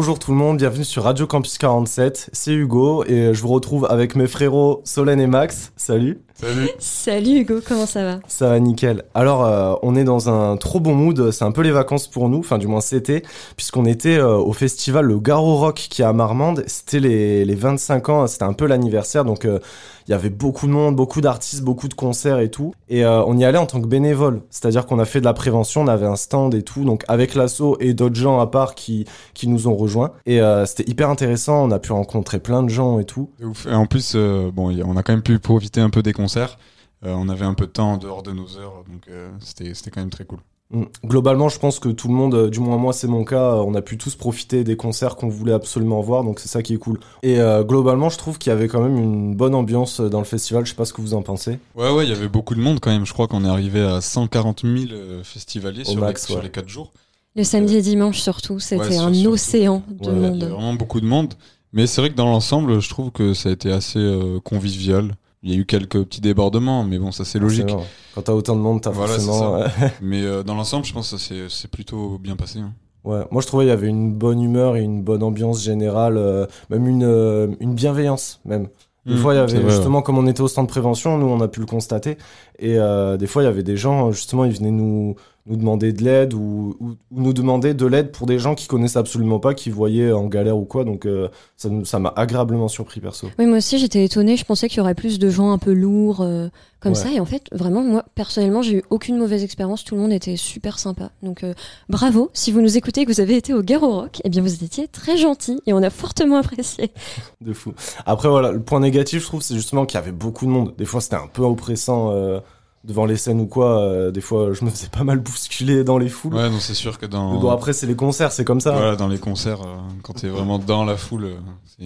Bonjour tout le monde, bienvenue sur Radio Campus 47, c'est Hugo et je vous retrouve avec mes frérots Solène et Max. Salut Salut. Salut Hugo, comment ça va? Ça va nickel. Alors euh, on est dans un trop bon mood, c'est un peu les vacances pour nous, enfin du moins c'était, puisqu'on était euh, au festival Le Garo Rock qui est à Marmande, c'était les, les 25 ans, c'était un peu l'anniversaire, donc euh, il y avait beaucoup de monde, beaucoup d'artistes, beaucoup de concerts et tout. Et euh, on y allait en tant que bénévole, c'est-à-dire qu'on a fait de la prévention, on avait un stand et tout, donc avec l'asso et d'autres gens à part qui, qui nous ont rejoints. Et euh, c'était hyper intéressant, on a pu rencontrer plein de gens et tout. Et en plus, euh, bon, on a quand même pu profiter un peu des concerts. On avait un peu de temps en dehors de nos heures, donc c'était quand même très cool. Mm. Globalement, je pense que tout le monde, euh, du moins moi c'est mon cas, euh, on a pu tous profiter des concerts qu'on voulait absolument voir, donc c'est ça qui est cool. Et euh, globalement, je trouve qu'il y avait quand même une bonne ambiance dans le festival, je sais pas ce que vous en pensez. Ouais, ouais, il y avait beaucoup de monde quand même. Je crois qu'on est arrivé à 140 000 euh, festivaliers Au sur, max, les, sur ouais. les 4 jours. Le samedi et dimanche surtout, c'était Ouais, sur- un surtout. océan de Ouais, Il y a monde. vraiment beaucoup de monde. Mais c'est vrai que dans l'ensemble, je trouve que ça a été assez euh, convivial. Il y a eu quelques petits débordements, mais bon, ça c'est logique. C'est vrai. Quand t'as autant de monde, t'as Voilà, forcément. ça. euh, Mais euh, dans l'ensemble, je pense que ça s'est- c'est plutôt bien passé. hein. Ouais, moi je trouvais il y avait une bonne humeur et une bonne ambiance générale, euh, même une, euh, une bienveillance même. Des Mm, fois, il y avait vrai, justement, comme on était au stand de prévention, nous on a pu le constater. Et euh, des fois, il y avait des gens, justement, ils venaient nous, nous demander de l'aide ou, ou- ou nous demander de l'aide pour des gens qui connaissent absolument pas, qui voyaient en galère ou quoi. Donc euh, ça m'a agréablement surpris perso. Oui, moi aussi, j'étais étonnée. Je pensais qu'il y aurait plus de gens un peu lourds euh, comme Ouais. ça. Et en fait, vraiment, moi, personnellement, j'ai eu aucune mauvaise expérience. Tout le monde était super sympa. Donc, euh, bravo. Si vous nous écoutez et que vous avez été au Garo Rock, eh bien, vous étiez très gentils et on a fortement apprécié. De fou. Après voilà, le point négatif, je trouve, c'est justement qu'il y avait beaucoup de monde. Des fois, c'était un peu oppressant euh, devant les scènes ou quoi. Euh, des fois, je me faisais pas mal bousculer dans les foules. Ouais, non, c'est sûr que dans. Bon après, c'est les concerts, c'est comme ça. Voilà, dans les concerts, euh, quand t'es vraiment dans la foule, euh.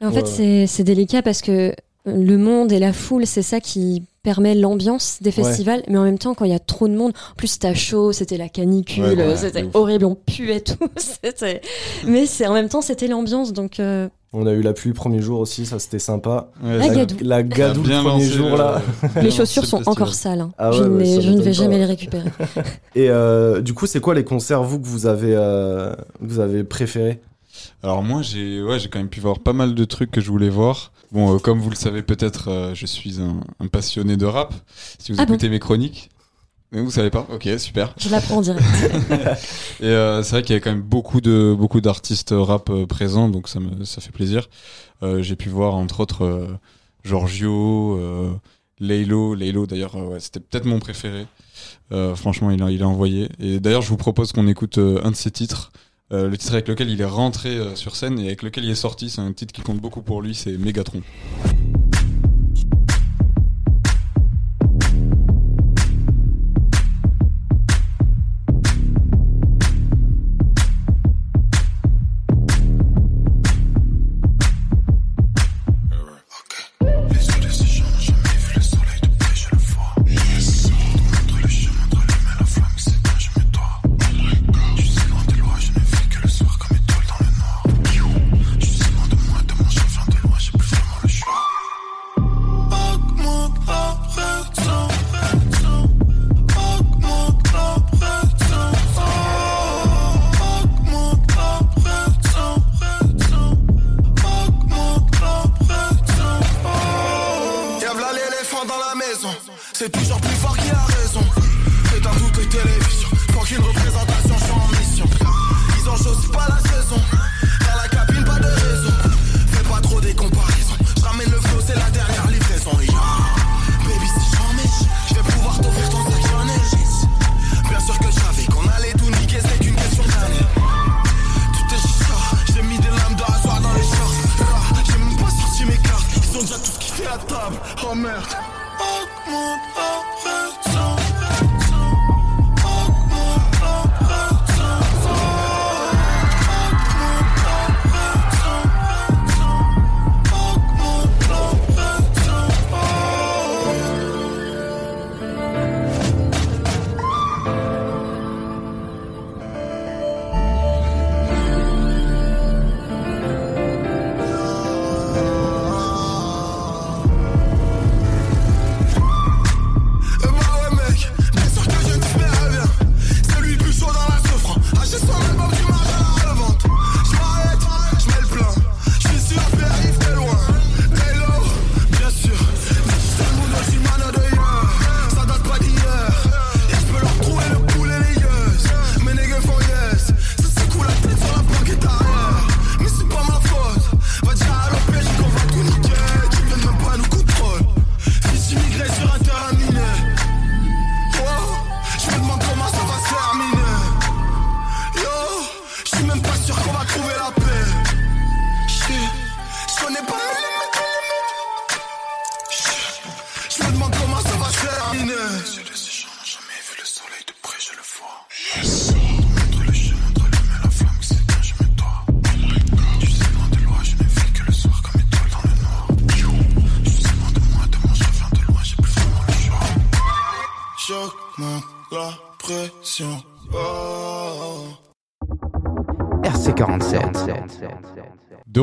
En Ouais, fait, ouais. c'est- c'est délicat parce que le monde et la foule, c'est ça qui permet l'ambiance des festivals. Mais en même temps, quand il y a trop de monde, en plus, c'était chaud, c'était la canicule, Ouais, ouais, c'était horrible, on puait tout. c'était- mais c'est en même temps, c'était l'ambiance. Donc, euh, On a eu la pluie le premier jour aussi, ça c'était sympa. Ouais, La gadoue. La gadoue le premier lancé jour là. les chaussures sont encore sales. hein. Ah je ouais, je ne vais pas, jamais les récupérer. Et euh, du coup, c'est quoi les concerts vous que vous avez euh, vous avez préférés? Alors moi, j'ai ouais, j'ai quand même pu voir pas mal de trucs que je voulais voir. Bon, euh, comme vous le savez peut-être, euh, je suis un, un passionné de rap. Si vous Ah bon? écoutez mes chroniques. Mais Vous savez pas Ok, super. Je l'apprends en direct. Et euh, c'est vrai qu'il y avait quand même beaucoup de beaucoup d'artistes rap euh, présents, donc ça me ça fait plaisir. Euh, j'ai pu voir entre autres euh, Giorgio, euh, Laylo, Laylo d'ailleurs, euh, ouais, c'était peut-être mon préféré. Euh, franchement, il a, il a envoyé. Et d'ailleurs, je vous propose qu'on écoute un de ses titres. Euh, le titre avec lequel il est rentré sur scène et avec lequel il est sorti, c'est un titre qui compte beaucoup pour lui, c'est Megatron.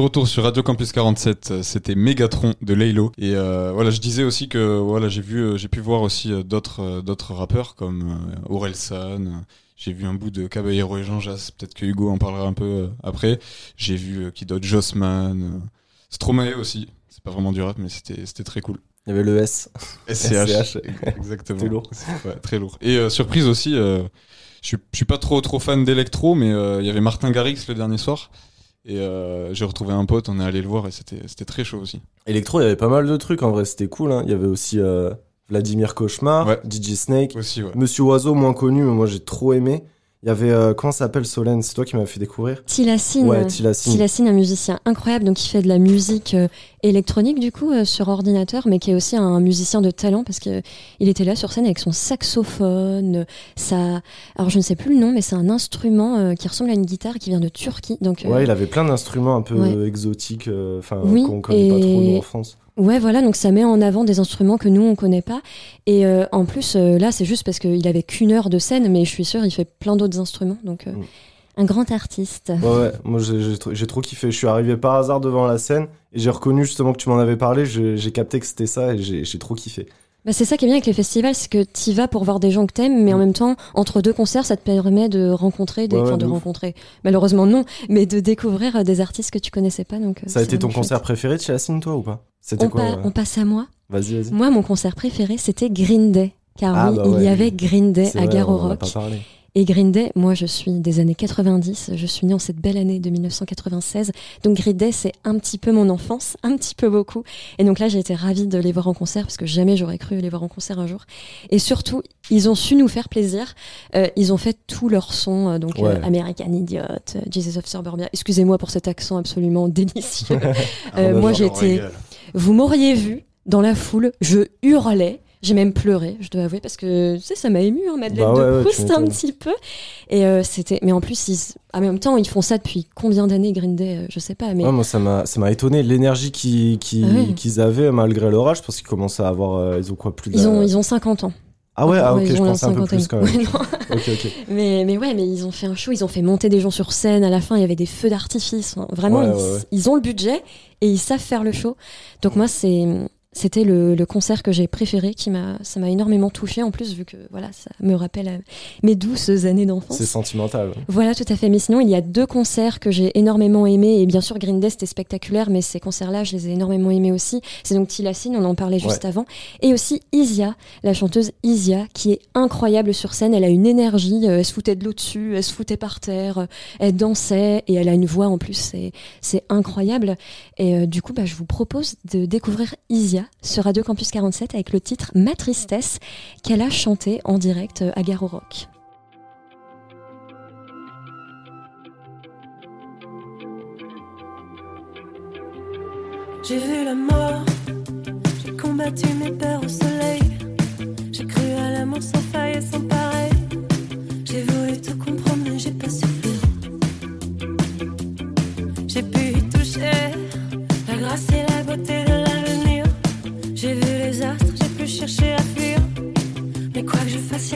Retour sur Radio Campus 47, euh, c'était Megatron de Laylo. Et euh, voilà, je disais aussi que voilà, j'ai vu, euh, j'ai pu voir aussi d'autres d'autres rappeurs comme Orelsan. J'ai vu un bout de Caballero et Jean Jass. Peut-être que Hugo en parlera un peu après. J'ai vu qui d'autre Jossman, Stromae aussi. C'est pas vraiment du rap, mais c'était c'était très cool. Il y avait le S. SCH. Exactement. C'était lourd. Ouais, très lourd. Et euh, surprise aussi, euh, je suis- pas trop trop fan d'électro, mais euh, il y avait Martin Garrix le dernier soir. Et euh, j'ai retrouvé un pote, on est allé le voir et c'était très chaud aussi. Électro, il y avait pas mal de trucs en vrai, c'était cool. hein. Il y avait aussi euh, Vladimir Cauchemar, Ouais. DJ Snake, Aussi, ouais. Monsieur Oiseau, moins connu, mais moi j'ai trop aimé. Il y avait, euh, comment ça s'appelle Solène? C'est toi qui m'as fait découvrir Tilacine. Ouais, Tilacine. Tilacine, un musicien incroyable, donc qui fait de la musique euh, électronique du coup euh, sur ordinateur, mais qui est aussi un musicien de talent parce que il était là sur scène avec son saxophone, euh, ça, alors je ne sais plus le nom, mais c'est un instrument euh, qui ressemble à une guitare qui vient de Turquie, donc euh, Ouais, il avait plein d'instruments un peu Ouais. exotiques, euh, enfin Oui, qu'on connaît pas trop nous en France. Ouais, voilà, donc ça met en avant des instruments que nous on connaît pas. Et euh, en plus, euh, là, c'est juste parce qu'il avait qu'une heure de scène, mais je suis sûre, il fait plein d'autres instruments. Donc, euh, Mm. un grand artiste. Ouais, ouais, moi j'ai- trop- kiffé. Je suis arrivé par hasard devant la scène et j'ai reconnu justement que tu m'en avais parlé. J'ai capté que c'était ça et j'ai trop kiffé. Bah, c'est ça qui est bien avec les festivals, c'est que tu vas pour voir des gens que t'aimes, mais en même temps, entre deux concerts, ça te permet de rencontrer, des... Ouais, de rencontrer. Malheureusement non, mais de découvrir des artistes que tu connaissais pas. Donc, Ça a été ton concert préféré de Chassin, toi ou pas? C'était On, quoi pa- euh on passe à moi. Vas-y, vas-y. Moi, mon concert préféré, c'était Green Day. Car Ah, oui, bah il y avait Green Day C'est à a Rock. Et Green Day, moi je suis des années 90, je suis née en cette belle année de 1996. Donc Green Day, c'est un petit peu mon enfance, un petit peu beaucoup. Et donc là, j'ai été ravie de les voir en concert parce que jamais j'aurais cru les voir en concert un jour. Et surtout, ils ont su nous faire plaisir. Euh, ils ont fait tous leurs sons, euh, donc Ouais. euh, American Idiot, Jesus of Suburbia. Excusez-moi pour cet accent absolument délicieux. On moi, j'étais. Vous m'auriez vu dans la foule, je hurlais. J'ai même pleuré, je dois avouer, parce que tu sais, ça m'a ému, hein, Madeleine Bah ouais, de Proust un petit peu. Et euh, c'était, mais en plus, ils... en même temps, ils font ça depuis combien d'années, Green Day, euh, je sais pas, mais Ouais, moi, ça m'a, ça m'a étonné l'énergie qu'ils, Ah qu'ils avaient malgré l'orage, parce qu'ils commençaient à avoir, euh, ils ont quoi plus de ils ont, ils ont 50 ans. Ah ouais, ah ok, je pensais un peu plus quand même. Ouais, mais, mais ouais, mais ils ont fait un show, ils ont fait monter des gens sur scène. À la fin, il y avait des feux d'artifice. Vraiment, Ouais, ils, ouais, ouais. ils ont le budget et ils savent faire le show. Donc moi, c'est c'était le, le concert que j'ai préféré, qui m'a ça m'a énormément touché en plus vu que voilà, ça me rappelle euh, mes douces années d'enfance. C'est sentimental. Voilà, tout à fait. Mais sinon, il y a deux concerts que j'ai énormément aimés. Et bien sûr, Green Day, c'était spectaculaire, mais ces concerts-là, je les ai énormément aimés aussi. C'est donc Tilacine, on en parlait juste avant. Et aussi Isia, la chanteuse Isia, qui est incroyable sur scène. Elle a une énergie, euh, elle se foutait de l'eau dessus, elle se foutait par terre, euh, elle dansait, et elle a une voix en plus, c'est, c'est incroyable. Et euh, du coup, bah, je vous propose de découvrir Isia sur Radio Campus 47 avec le titre Ma Tristesse, qu'elle a chanté en direct euh, à Gare au Rock. J'ai vu la mort, j'ai combattu mes peurs au soleil. J'ai cru à l'amour sans faille et sans pareil. J'ai voulu tout comprendre, mais j'ai pas su faire. J'ai pu y toucher la grâce et la beauté Mais quoi que je fasse,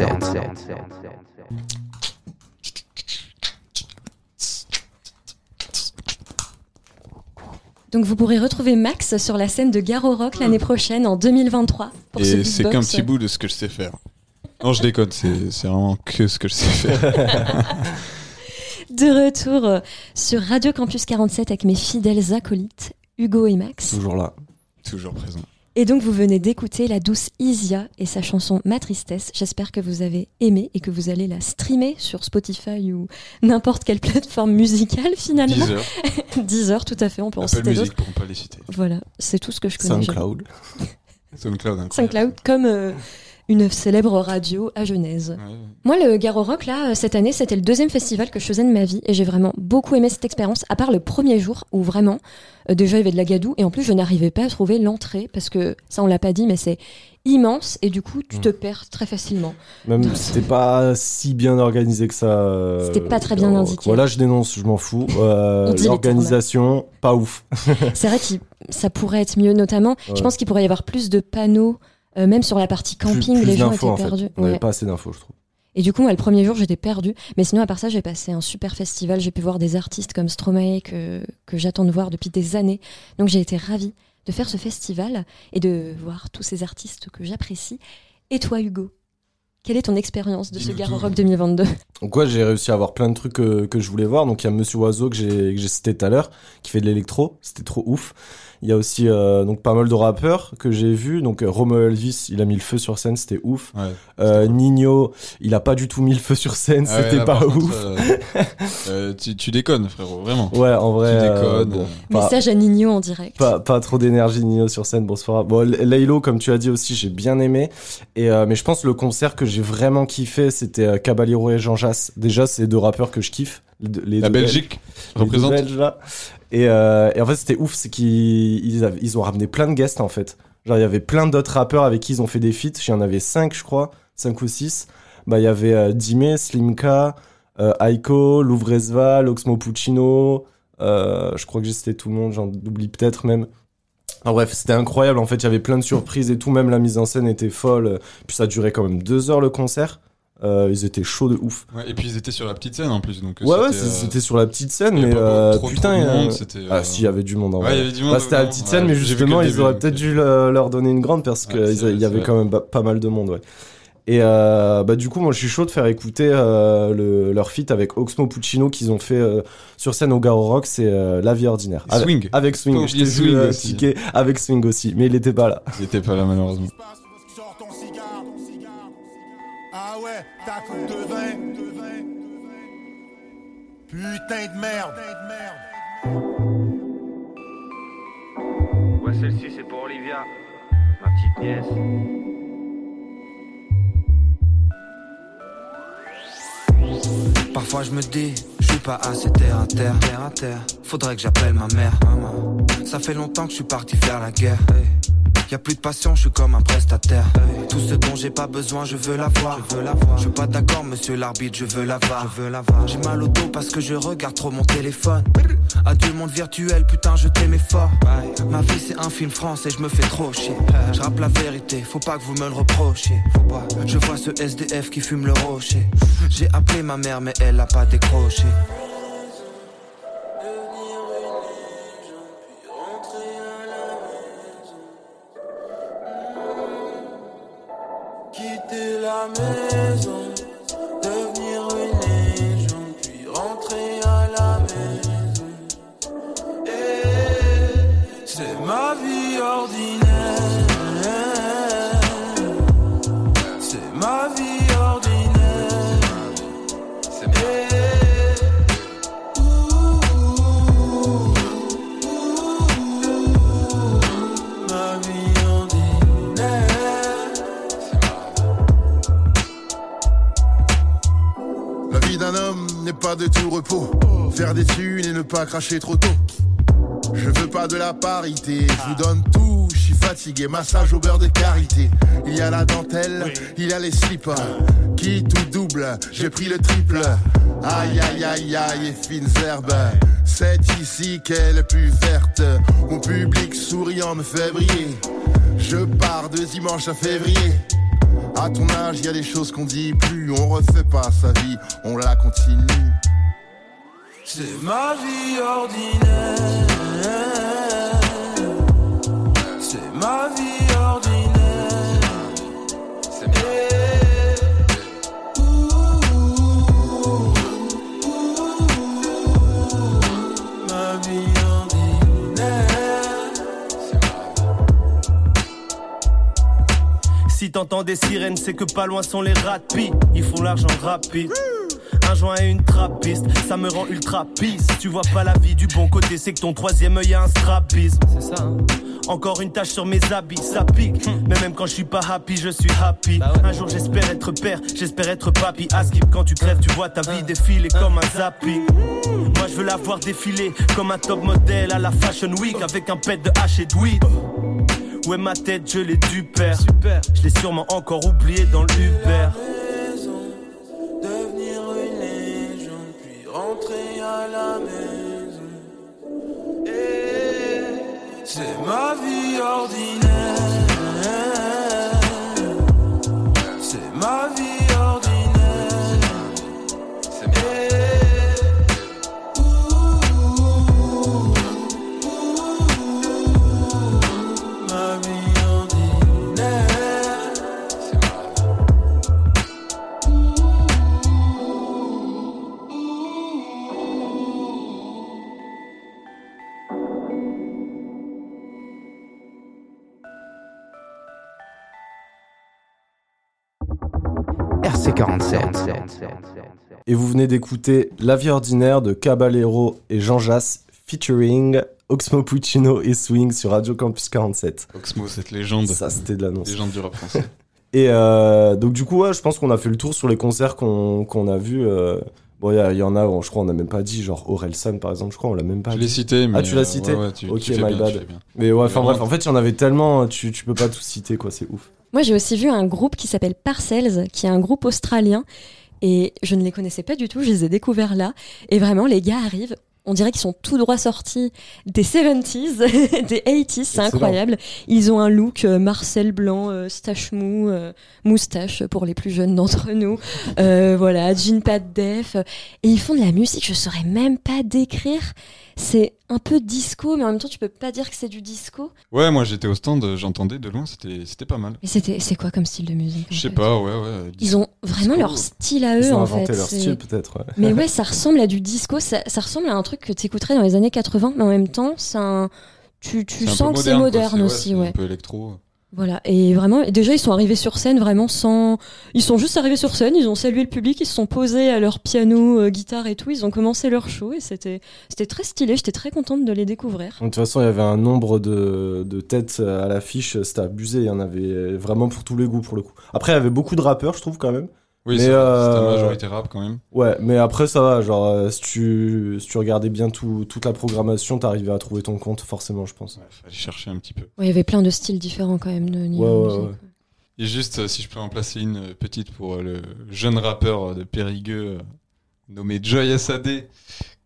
RC47. Donc vous pourrez retrouver Max sur la scène de Garo Rock l'année prochaine en 2023 pour Et c'est qu'un petit bout de ce que je sais faire. Non, je déconne, c'est c'est vraiment que ce que je sais faire. De retour euh, sur Radio Campus 47 avec mes fidèles acolytes Hugo et Max. Toujours là. Toujours présent. Et donc vous venez d'écouter la douce Isia et sa chanson Ma tristesse. J'espère que vous avez aimé et que vous allez la streamer sur Spotify ou n'importe quelle plateforme musicale finalement. 10 heures. 10 heures tout à fait, on peut en Apple citer Music d'autres. pour ne pas les citer. Voilà, c'est tout ce que je connais. SoundCloud. SoundCloud. SoundCloud comme euh, une célèbre radio à Genèse. Ouais. Moi, le Garo Rock, là, euh, cette année, c'était le deuxième festival que je faisais de ma vie et j'ai vraiment beaucoup aimé cette expérience, à part le premier jour où vraiment, euh, déjà, il y avait de la gadoue et en plus, je n'arrivais pas à trouver l'entrée parce que ça, on l'a pas dit, mais c'est immense et du coup, tu te perds très facilement. Même c'était pas si bien organisé que ça. euh, C'était pas très bien alors, indiqué. Voilà, je dénonce, je m'en fous. Euh, L'organisation, pas ouf. c'est vrai que ça pourrait être mieux, notamment, je pense qu'il pourrait y avoir plus de panneaux, euh, même sur la partie camping, plus, plus les gens étaient en fait. perdus. On avait Ouais. pas assez d'infos, je trouve. Et du coup, moi, le premier jour, j'étais perdue. Mais sinon, à part ça, j'ai passé un super festival. J'ai pu voir des artistes comme Stromae que, que j'attends de voir depuis des années. Donc, j'ai été ravie de faire ce festival et de voir tous ces artistes que j'apprécie. Et toi, Hugo quelle est ton expérience de ce tout. Rock 2022 Donc ouais, j'ai réussi à avoir plein de trucs que, que je voulais voir. Donc il y a Monsieur Oiseau que j'ai que j'ai cité tout à l'heure, qui fait de l'électro. C'était trop ouf. Il y a aussi euh, donc pas mal de rappeurs que j'ai vus. Donc euh, Romeo Elvis, il a mis le feu sur scène, c'était ouf. Ouais. Euh, Nino, il a pas du tout mis le feu sur scène, Ah c'était pas ouf. euh, euh, tu, tu déconnes, frérot, vraiment. Ouais, en vrai. Tu euh, déconnes. bon, pas, Message à Nino en direct. pas, pas trop d'énergie Nino sur scène, bon c'est pas grave. Bon, Laylo, comme tu as dit aussi, j'ai bien aimé. Et euh, mais je pense le concert que j'ai vraiment kiffé, c'était euh, Caballero et Jean Jass. Déjà, c'est deux rappeurs que je kiffe. Les La Belgique les représente. Belges, là. Et, euh, et en fait, c'était ouf, c'est qu'ils ils, ont ramené plein de guests en fait. Genre, il y avait plein d'autres rappeurs avec qui ils ont fait des feats. Il y en avait 5, je crois, 5 ou 6. Bah, il y avait euh, Dime, Slimka, euh, Aiko, Louvresval, Oxmo Puccino. euh, je crois que j'ai cité tout le monde, j'en oublie peut-être même. En bref, c'était incroyable. En fait, il y avait plein de surprises et tout. Même la mise en scène était folle. Puis ça durait quand même deux heures le concert. Euh, ils étaient chauds de ouf. Ouais, et puis ils étaient sur la petite scène en plus. Donc, euh, Ouais, ouais, c'était, euh, sur la petite scène, mais euh, trop, trop putain. monde, c'était, Ah, si, il y avait du monde en Ouais, vrai. il y avait du monde. Bah, c'était la petite scène, Ouais, mais justement, ils auraient peut-être dû le- leur donner une grande parce Ouais, qu'il y avait quand même pas mal de monde, ouais. Et bah, du coup, moi, je suis chaud de faire écouter le, leur feat avec Oxmo Puccino qu'ils ont fait sur scène au Garo Rock, c'est La vie ordinaire. Avec- Swing. Avec Swing, je t'ai vu avec Swing aussi, mais il était pas là. Il était pas là malheureusement. Ouais, ta coupe de vin. Putain de merde. Ouais, celle-ci c'est pour Olivia, ma petite nièce. Parfois je me dis, je suis pas assez terre à terre, terre à terre. Faudrait que j'appelle ma mère, maman. Ça fait longtemps que je suis parti faire la guerre. hey. Y a plus de passion, je suis comme un prestataire. Tout ce dont j'ai pas besoin, je veux l'avoir. Je. Je suis pas d'accord, monsieur l'arbitre, je veux l'avoir. Je. J'ai mal au dos parce que je regarde trop mon téléphone. Adieu monde virtuel, putain, je t'aimais fort. Ma vie c'est un film français, je me fais trop chier. Je rappe la vérité, faut pas que vous me le reprochiez. Je vois ce SDF qui fume le rocher. J'ai appelé ma mère, mais elle a pas décroché. La maison, devenir une légende, puis rentrer à la maison. Et c'est ma vie ordinaire. Vie d'un homme n'est pas de tout repos. Faire des thunes et ne pas cracher trop tôt. Je veux pas de la parité, je vous donne tout. Je suis fatigué, massage au beurre de karité. Il y a la dentelle, il y a les slips. Qui tout double, j'ai pris le triple. Aïe aïe aïe aïe et fines herbes. C'est ici qu'elle est plus verte. Mon public souriant me fait briller. Je pars de dimanche à février. À ton âge, y a des choses qu'on dit plus. On refait pas sa vie, on la continue. C'est ma vie ordinaire. C'est ma vie Si t'entends des sirènes, c'est que pas loin sont les rapides. Ils font l'argent rapide. Un joint et une trappiste, ça me rend ultra pisse. Tu vois pas la vie du bon côté, c'est que ton troisième œil a un strabisme. C'est ça, hein Encore une tache sur mes habits, ça pique. Mais même quand je suis pas happy, je suis happy. Un jour j'espère être père, j'espère être papy. À skip, quand tu crèves, tu vois ta vie défiler comme un zapping. Moi je veux la voir défiler comme un top modèle à la Fashion Week avec un pet de hache et de weed. Ouais, ma tête, je l'ai du père. Super. Je l'ai sûrement encore oublié dans l'Uber. Devenir une légende, puis rentrer à la maison. Et c'est ma vie ordinaire. Venez d'écouter La vie ordinaire de Caballero et Jean Jass featuring Oxmo Puccino et Swing sur Radio Campus 47. Oxmo, cette légende. Ça, c'était de l'annonce. Légende du rap français. Et euh, donc, du coup, ouais, je pense qu'on a fait le tour sur les concerts qu'on a vus. euh. Bon, il y, en a, je crois, on n'a même pas dit, genre Orelsan par exemple, je crois, on l'a même pas Je dit. l'ai cité, mais. Ah, tu l'as euh, cité ouais, ouais, tu- Ok, tu my bien, bad. Mais ouais, enfin bref, en fait, il y en avait tellement, tu, tu peux pas tout citer, quoi, c'est ouf. Moi, j'ai aussi vu un groupe qui s'appelle Parcells, qui est un groupe australien. Et je ne les connaissais pas du tout, je les ai découverts là. Et vraiment, les gars arrivent. On dirait qu'ils sont tout droit sortis des 70s, des 80s, c'est incroyable. Ils ont un look euh, Marcel blanc, euh, stache mou, euh, moustache pour les plus jeunes d'entre nous. Euh, voilà, jean pas de def. Et ils font de la musique, je saurais même pas décrire. C'est un peu disco, mais en même temps, tu peux pas dire que c'est du disco. Ouais, moi j'étais au stand, j'entendais de loin, c'était c'était pas mal. Mais c'était, c'est quoi comme style de musique Je sais pas, ouais, ouais. Ils ont vraiment disco. leur style à eux Ils ont en inventé fait. leur style, peut-être, ouais. Mais ouais, ça ressemble à du disco, ça, ça ressemble à un truc que tu écouterais dans les années 80, mais en même temps, un... tu, tu sens que c'est moderne, aussi. Ouais. Un peu électro. Voilà, et vraiment, déjà ils sont arrivés sur scène vraiment sans. Ils sont juste arrivés sur scène, ils ont salué le public, ils se sont posés à leur piano, euh, guitare et tout, ils ont commencé leur show et c'était c'était très stylé, j'étais très contente de les découvrir. De toute façon, il y avait un nombre de, de têtes à l'affiche, c'était abusé. Il y en avait vraiment pour tous les goûts, pour le coup. Après, il y avait beaucoup de rappeurs, je trouve, quand même. Oui, Mais, c'est euh, majorité rap quand même. Ouais, mais après ça va, genre euh, si tu, si tu regardais bien tout, toute la programmation, t'arrivais à trouver ton compte forcément, je pense. Ouais, fallait chercher un petit peu. Ouais, Il y avait plein de styles différents quand même de niveau Ouais, ouais, musique. ouais. Et juste, euh, si je peux en placer une euh, petite pour le jeune rappeur de Périgueux nommé Joy SAD,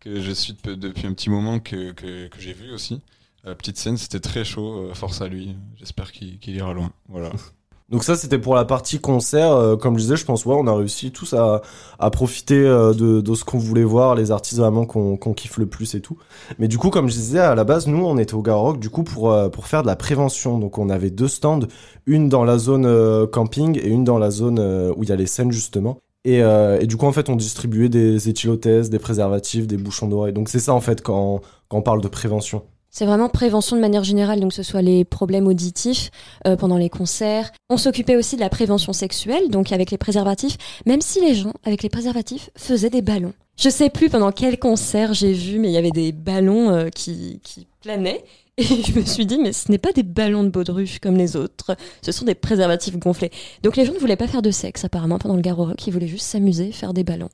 que je suis depuis- depuis un petit moment, que, que, que j'ai vu aussi. À la petite scène, c'était très chaud. force à lui. J'espère qu'il qu'il ira loin. Voilà. Donc ça c'était pour la partie concert, Euh, comme je disais, je pense ouais, on a réussi tous à, à profiter euh, de, ce qu'on voulait voir, les artistes vraiment qu'on kiffe le plus et tout. Mais du coup, comme je disais, à la base, nous on était au Garrock du coup pour, euh, pour faire de la prévention. Donc on avait deux stands, une dans la zone camping et une dans la zone où il y a les scènes justement. Et, du coup, en fait, on distribuait des éthylotestes, des préservatifs, des bouchons d'oreilles. Donc c'est ça, en fait, quand on parle de prévention. C'est vraiment prévention de manière générale, donc que ce soit les problèmes auditifs euh, pendant les concerts. On s'occupait aussi de la prévention sexuelle, donc avec les préservatifs, même si les gens, avec les préservatifs, faisaient des ballons. Je sais plus pendant quel concert j'ai vu, mais il y avait des ballons euh, qui, qui planaient. Et je me suis dit, mais ce n'est pas des ballons de baudruche comme les autres, ce sont des préservatifs gonflés. Donc les gens ne voulaient pas faire de sexe apparemment pendant le Garo Rock, ils voulaient juste s'amuser, faire des ballons.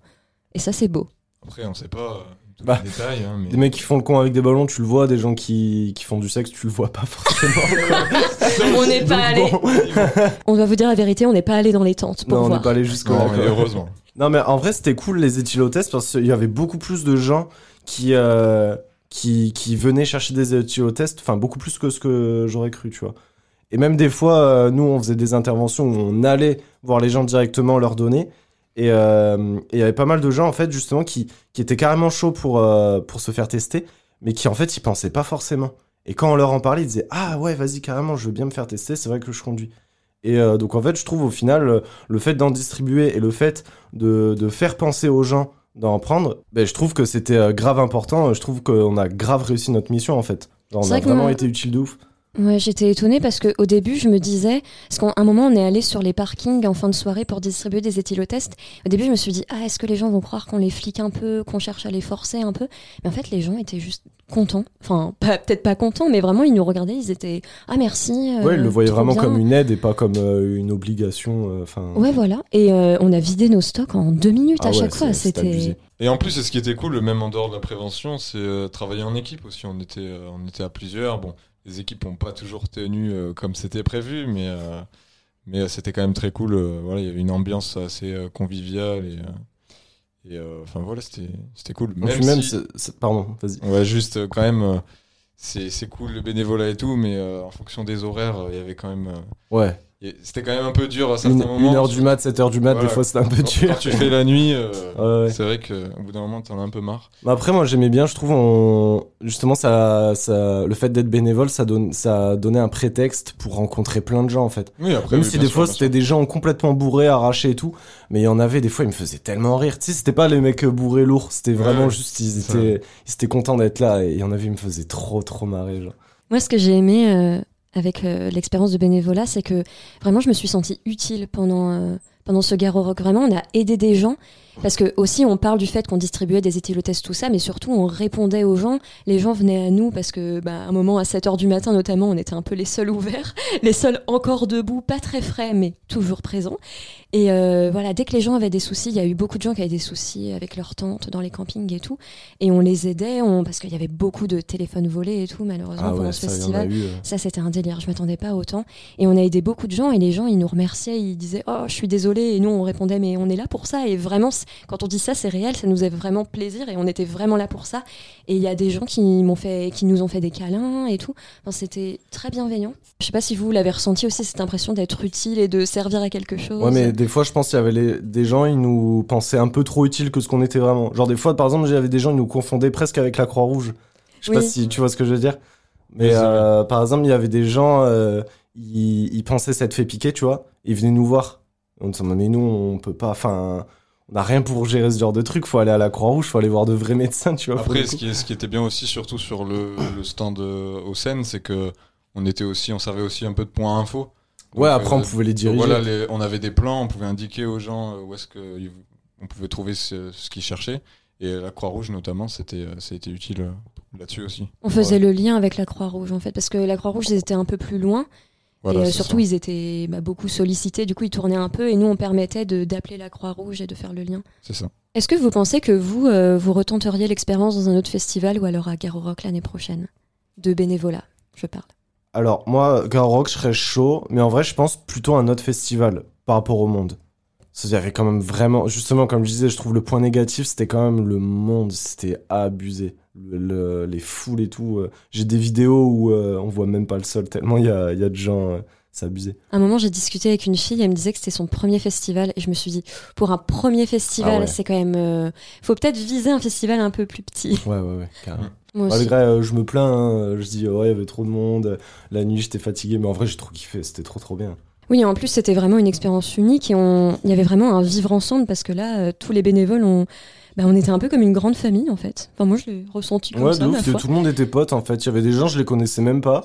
Et ça c'est beau. Après, on sait pas euh, Bah, détails. hein, mais... Des mecs qui font le con avec des ballons, tu le vois. Des gens qui, qui font du sexe, tu le vois pas forcément. On n'est pas allé. bon. On doit vous dire la vérité, on n'est pas allé dans les tentes pour Non, on n'est pas allé jusqu'au heureusement. Non, mais en vrai, c'était cool les éthylotestes parce qu'il y avait beaucoup plus de gens qui, euh, qui, qui venaient chercher des éthylotestes, enfin, beaucoup plus que ce que j'aurais cru, tu vois. Et même des fois, euh, nous, on faisait des interventions où on allait voir les gens directement leur donner. Et euh, et il y avait pas mal de gens, en fait, justement, qui, qui étaient carrément chauds pour, euh, pour se faire tester, mais qui, en fait, ils pensaient pas forcément. Et quand on leur en parlait, ils disaient Ah ouais, vas-y, carrément, je veux bien me faire tester, c'est vrai que je conduis. Et euh, donc, en fait, je trouve au final, le fait d'en distribuer et le fait de, de faire penser aux gens d'en prendre, ben, je trouve que c'était grave important. Je trouve qu'on a grave réussi notre mission, en fait. On a que vraiment été utile de ouf. Ouais, j'étais étonnée parce qu'au début, je me disais, parce qu'à un moment, on est allé sur les parkings en fin de soirée pour distribuer des éthylotests. Au début, je me suis dit, ah, est-ce que les gens vont croire qu'on les flique un peu, qu'on cherche à les forcer un peu? Mais en fait, les gens étaient juste contents. Enfin, peut-être pas contents, mais vraiment, ils nous regardaient, ils étaient, ah, merci. euh, ouais, ils le voyaient vraiment bien. comme une aide et pas comme euh, une obligation. euh, Enfin. Ouais, voilà. Et euh, on a vidé nos stocks en deux minutes Ah à ouais, chaque fois. C'était. Et en plus, c'est ce qui était cool, même en dehors de la prévention, c'est euh, travailler en équipe aussi. On était, euh, on était à plusieurs. Bon, les équipes n'ont pas toujours tenu euh, comme c'était prévu, mais, euh, mais euh, c'était quand même très cool. voilà, il y avait une ambiance assez conviviale et, euh, enfin voilà, c'était, cool. Puis même, si- c'est- pardon, vas-y. Ouais, juste quand même, c'est, cool le bénévolat et tout, mais euh, en fonction des horaires, il y avait quand même. Ouais. C'était quand même un peu dur à certains Une, moments. une heure du mat, 7 heures du mat, Voilà. des fois c'était un peu Quand- dur. Quand tu fais la nuit, euh, Ouais, ouais. c'est vrai qu'au bout d'un moment, t'en as un peu marre. Mais Après, moi, j'aimais bien, je trouve, on... justement, ça, ça, le fait d'être bénévole, ça, donne, ça donnait un prétexte pour rencontrer plein de gens, en fait. Oui, après, Même oui, si des sûr, fois, c'était des gens complètement bourrés, arrachés et tout, mais il y en avait, des fois, ils me faisaient tellement rire. Tu sais, c'était pas les mecs bourrés lourds, c'était vraiment Ouais, juste, ils étaient, ils étaient contents d'être là, et il y en avait, ils me faisaient trop, trop marrer, genre. Moi, ce que j'ai aimé euh, avec euh, l'expérience de bénévolat, c'est que vraiment, je me suis sentie utile pendant, euh, pendant ce Garo Rock. Vraiment, on a aidé des gens. Parce que aussi, on parle du fait qu'on distribuait des éthylotests, tout ça, mais surtout, on répondait aux gens. Les gens venaient à nous parce que, bah, à un moment, à 7h du matin, notamment, on était un peu les seuls ouverts, les seuls encore debout, pas très frais, mais toujours présents. Et euh, voilà, dès que les gens avaient des soucis, il y a eu beaucoup de gens qui avaient des soucis avec leurs tentes dans les campings et tout. Et on les aidait, on... parce qu'il y avait beaucoup de téléphones volés et tout, malheureusement, Ah pendant ce festival. eu. euh. Ça, c'était un délire. Je m'attendais pas autant. Et on a aidé beaucoup de gens et les gens, ils nous remerciaient. Ils disaient Oh, je suis désolé. Et nous, on répondait Mais on est là pour ça. Et vraiment, quand on dit ça, c'est réel. Ça nous fait vraiment plaisir et on était vraiment là pour ça. Et il y a des gens qui, m'ont fait, qui nous ont fait des câlins et tout. Enfin, c'était très bienveillant. Je sais pas si vous l'avez ressenti aussi, cette impression d'être utile et de servir à quelque chose. Ouais, mais des fois, je pense qu'il y avait les- des gens, ils nous pensaient un peu trop utiles que ce qu'on était vraiment. Genre, des fois, par exemple, il y avait des gens, ils nous confondaient presque avec la Croix-Rouge. Je sais pas si tu vois ce que je veux dire. Mais euh, par exemple, il y avait des gens, euh, ils, ils pensaient s'être fait piquer, tu vois. Ils venaient nous voir. On disait, mais nous, on peut pas. Enfin, on a rien pour gérer ce genre de truc. Faut aller à la Croix-Rouge, faut aller voir de vrais médecins, tu vois. Après, ce qui, ce qui était bien aussi, surtout sur le, le stand euh, au Seine, c'est que on était aussi, on servait aussi un peu de point info. Ouais, après, on euh, pouvait les diriger. Voilà, les- on avait des plans, on pouvait indiquer aux gens euh, où est-ce que ils- on pouvait trouver ce, ce qu'ils cherchaient. Et la Croix-Rouge, notamment, c'était, ça a été utile là-dessus aussi. On faisait le lien avec la Croix-Rouge en fait, parce que la Croix-Rouge, ils étaient un peu plus loin. Voilà, et euh, surtout, ça. ils étaient bah, beaucoup sollicités. Du coup, ils tournaient un peu et nous, on permettait d'appeler la Croix-Rouge et de faire le lien. C'est ça. Est-ce que vous pensez que vous, euh, vous retenteriez l'expérience dans un autre festival ou alors à Garo Rock l'année prochaine? De bénévolat, je parle. Alors, moi, Garo Rock, je serais chaud, mais en vrai, je pense plutôt à un autre festival par rapport au monde. Il y avait quand même vraiment, justement, comme je disais, je trouve le point négatif, c'était quand même le monde, c'était abusé. Le- le- les foules et tout. euh, J'ai des vidéos où euh, on voit même pas le sol, tellement il y a, il y a de gens, euh, c'est abusé. À un moment, j'ai discuté avec une fille, elle me disait que c'était son premier festival, et je me suis dit, pour un premier festival, Ah ouais. c'est quand même. euh, faut peut-être viser un festival un peu plus petit. Ouais, ouais, ouais, carrément. Moi. Malgré, euh, je me plains, hein, je dis, ouais, il y avait trop de monde, la nuit, j'étais fatigué, mais en vrai, j'ai trop kiffé, c'était trop, trop bien. Oui, en plus, c'était vraiment une expérience unique et on... il y avait vraiment un vivre ensemble parce que là, euh, tous les bénévoles, on... bah, on était un peu comme une grande famille en fait. Enfin, moi, je l'ai ressenti comme Ouais, ça, de ouf, tout le monde était pote en fait. Il y avait des gens, je les connaissais même pas.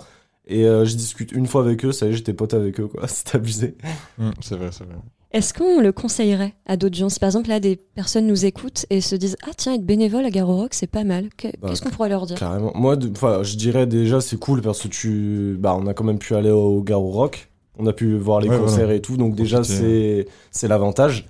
Et euh, je discute une fois avec eux, ça y est, j'étais pote avec eux, quoi. C'était abusé. Mm, c'est vrai, c'est vrai. Est-ce qu'on le conseillerait à d'autres gens? Si par exemple, là, des personnes nous écoutent et se disent Ah, tiens, être bénévole à Garo Rock, c'est pas mal. Bah, Qu'est-ce qu'on pourrait leur dire? Carrément. Moi, de- enfin, je dirais déjà, c'est cool parce que tu. Bah, on a quand même pu aller au Garo Rock. On a pu voir les Ouais, concerts voilà. et tout. Donc, déjà, c'est c'est l'avantage.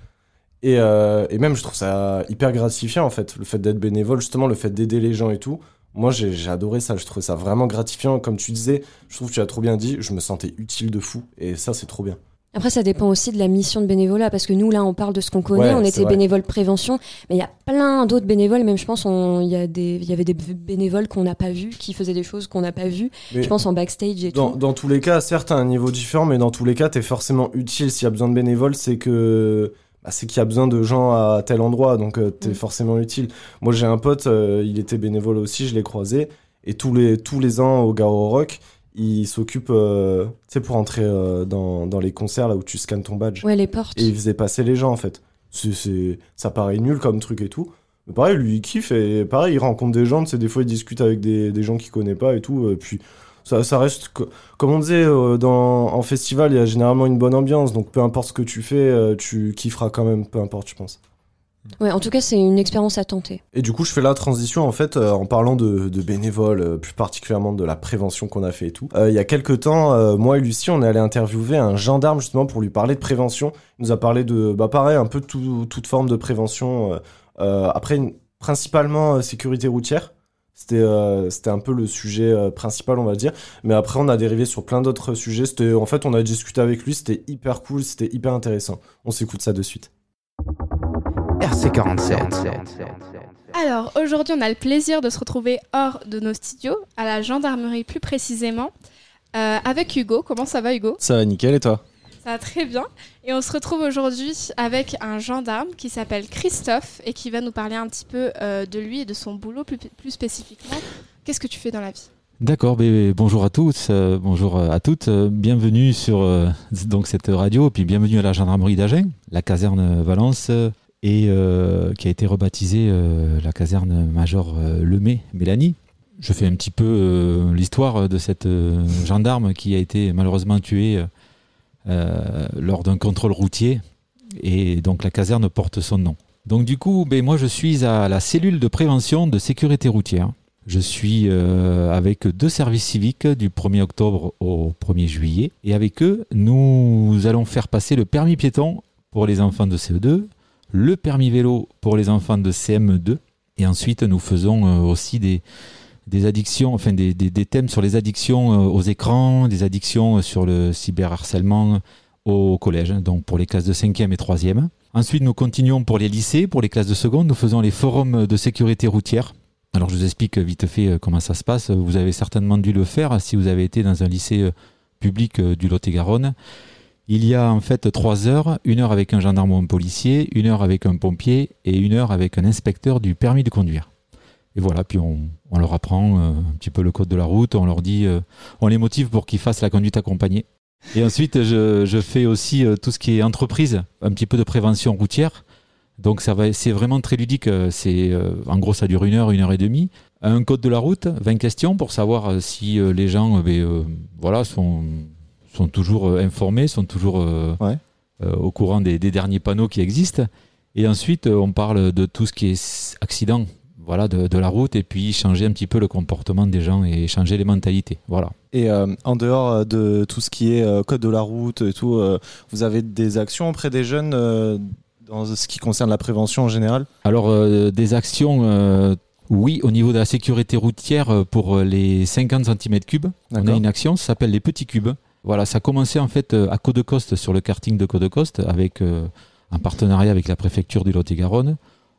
Et, euh, et même, je trouve ça hyper gratifiant, en fait. Le fait d'être bénévole, justement, le fait d'aider les gens et tout. Moi, j'ai j'ai adoré ça. Je trouvais ça vraiment gratifiant. Comme tu disais, je trouve que tu as trop bien dit. Je me sentais utile de fou. Et ça, c'est trop bien. Après, ça dépend aussi de la mission de bénévolat parce que nous, là, on parle de ce qu'on connaît. Ouais, on était bénévole prévention, mais il y a plein d'autres bénévoles. Même, je pense, il y, a des- y avait des bénévoles qu'on n'a pas vus, qui faisaient des choses qu'on n'a pas vues. Mais- Je pense en backstage et Dans, tout. dans tous les cas, certes, à un niveau différent, mais dans tous les cas, t'es forcément utile. S'il y a besoin de bénévoles, c'est que bah, c'est qu'il y a besoin de gens à tel endroit, donc euh, t'es Mm. forcément utile. Moi, j'ai un pote, euh, il était bénévole aussi, je l'ai croisé, et tous les tous les ans au Garo Rock, il s'occupe, euh, tu sais, pour entrer euh, dans, dans les concerts là où tu scannes ton badge, Ouais, les portes. et il faisait passer les gens en fait. C'est ça paraît nul comme truc et tout. Mais pareil, lui, il kiffe et pareil, il rencontre des gens, tu sais, des fois, il discute avec des, des gens qu'il connaît pas et tout. Et puis, ça, ça reste, co- comme on disait, euh, dans, en festival, il y a généralement une bonne ambiance. Donc, peu importe ce que tu fais, euh, tu kifferas quand même, peu importe, je pense. Ouais, en tout cas, c'est une expérience à tenter. Et du coup, je fais la transition, en fait, euh, en parlant de, de bénévoles, euh, plus particulièrement de la prévention qu'on a fait et tout. Euh, il y a quelques temps, moi et Lucie, on est allé interviewer un gendarme, justement, pour lui parler de prévention. Il nous a parlé de, bah, pareil, un peu tout- toute forme de prévention. après, principalement sécurité routière. C'était un peu le sujet principal, on va dire. Mais après, on a dérivé sur plein d'autres sujets. En fait, on a discuté avec lui. C'était hyper cool, c'était hyper intéressant. On s'écoute ça de suite. RC47. Alors, aujourd'hui, on a le plaisir de se retrouver hors de nos studios, à la gendarmerie plus précisément, euh, avec Hugo. Comment ça va, Hugo? Ça va nickel et toi? Ça va très bien. Et on se retrouve aujourd'hui avec un gendarme qui s'appelle Christophe et qui va nous parler un petit peu euh, de lui et de son boulot plus, plus spécifiquement. Qu'est-ce que tu fais dans la vie? D'accord, ben, bonjour à tous, euh, bonjour à toutes, euh, bienvenue sur euh, donc cette radio, puis bienvenue à la gendarmerie d'Agen, la caserne Valence, euh, et euh, qui a été rebaptisée euh, la caserne Major euh, Lemay, Mélanie. Je fais un petit peu l'histoire de cette gendarme qui a été malheureusement tuée lors d'un contrôle routier, et donc la caserne porte son nom. Donc du coup, ben, moi je suis à la cellule de prévention de sécurité routière. Je suis avec deux services civiques du 1er octobre au 1er juillet. Et avec eux, nous allons faire passer le permis piéton pour les enfants de CE2, le permis vélo pour les enfants de CM2. Et ensuite, nous faisons euh, aussi des, addictions, enfin des, thèmes sur les addictions euh, aux écrans, des addictions sur le cyberharcèlement au collège, donc pour les classes de 5e et 3e. Ensuite, nous continuons pour les lycées, pour les classes de seconde, nous faisons les forums de sécurité routière. Alors, je vous explique vite fait euh, comment ça se passe. Vous avez certainement dû le faire si vous avez été dans un lycée euh, public euh, du Lot-et-Garonne. Il y a en fait trois heures, une heure avec un gendarme ou un policier, une heure avec un pompier et une heure avec un inspecteur du permis de conduire. Et voilà, puis on, leur apprend euh, un petit peu le code de la route, on leur dit, euh, on les motive pour qu'ils fassent la conduite accompagnée. Et ensuite, je, fais aussi euh, tout ce qui est entreprise, un petit peu de prévention routière. Donc ça va, c'est vraiment très ludique. C'est en gros ça dure une heure, une heure et demie. Un code de la route, 20 questions pour savoir si les gens, ben, voilà, sont sont toujours euh, informés, sont toujours euh, euh, au courant des, des derniers panneaux qui existent. Et ensuite, on parle de tout ce qui est accident. voilà, de, de la route et puis changer un petit peu le comportement des gens et changer les mentalités. Voilà. Et euh, en dehors de tout ce qui est euh, code de la route et tout, euh, vous avez des actions auprès des jeunes dans ce qui concerne la prévention en général? Alors, des actions, oui, au niveau de la sécurité routière, pour les 50 cm3, on a une action, ça s'appelle les petits cubes. Voilà, ça a commencé en fait euh, à Côte-de-Coste, sur le karting de Côte-de-Coste, avec euh, un partenariat avec la préfecture du Lot-et-Garonne.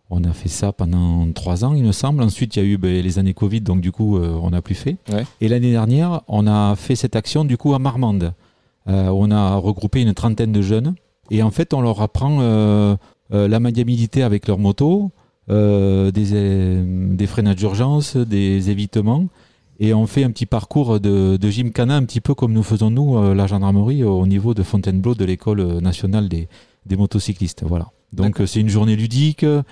On a fait ça pendant trois ans, il me semble. Ensuite, il y a eu ben, les années Covid, donc du coup, euh, on n'a plus fait. Ouais. Et l'année dernière, on a fait cette action du coup à Marmande. Euh, on a regroupé une trentaine de jeunes et en fait, on leur apprend euh, la maniabilité avec leur moto, des, des freinages d'urgence, des évitements. Et on fait un petit parcours de, de gymkhana, un petit peu comme nous faisons nous, euh, la gendarmerie, au niveau de Fontainebleau, de l'école nationale des, des motocyclistes. Voilà. Donc euh, c'est une journée ludique euh,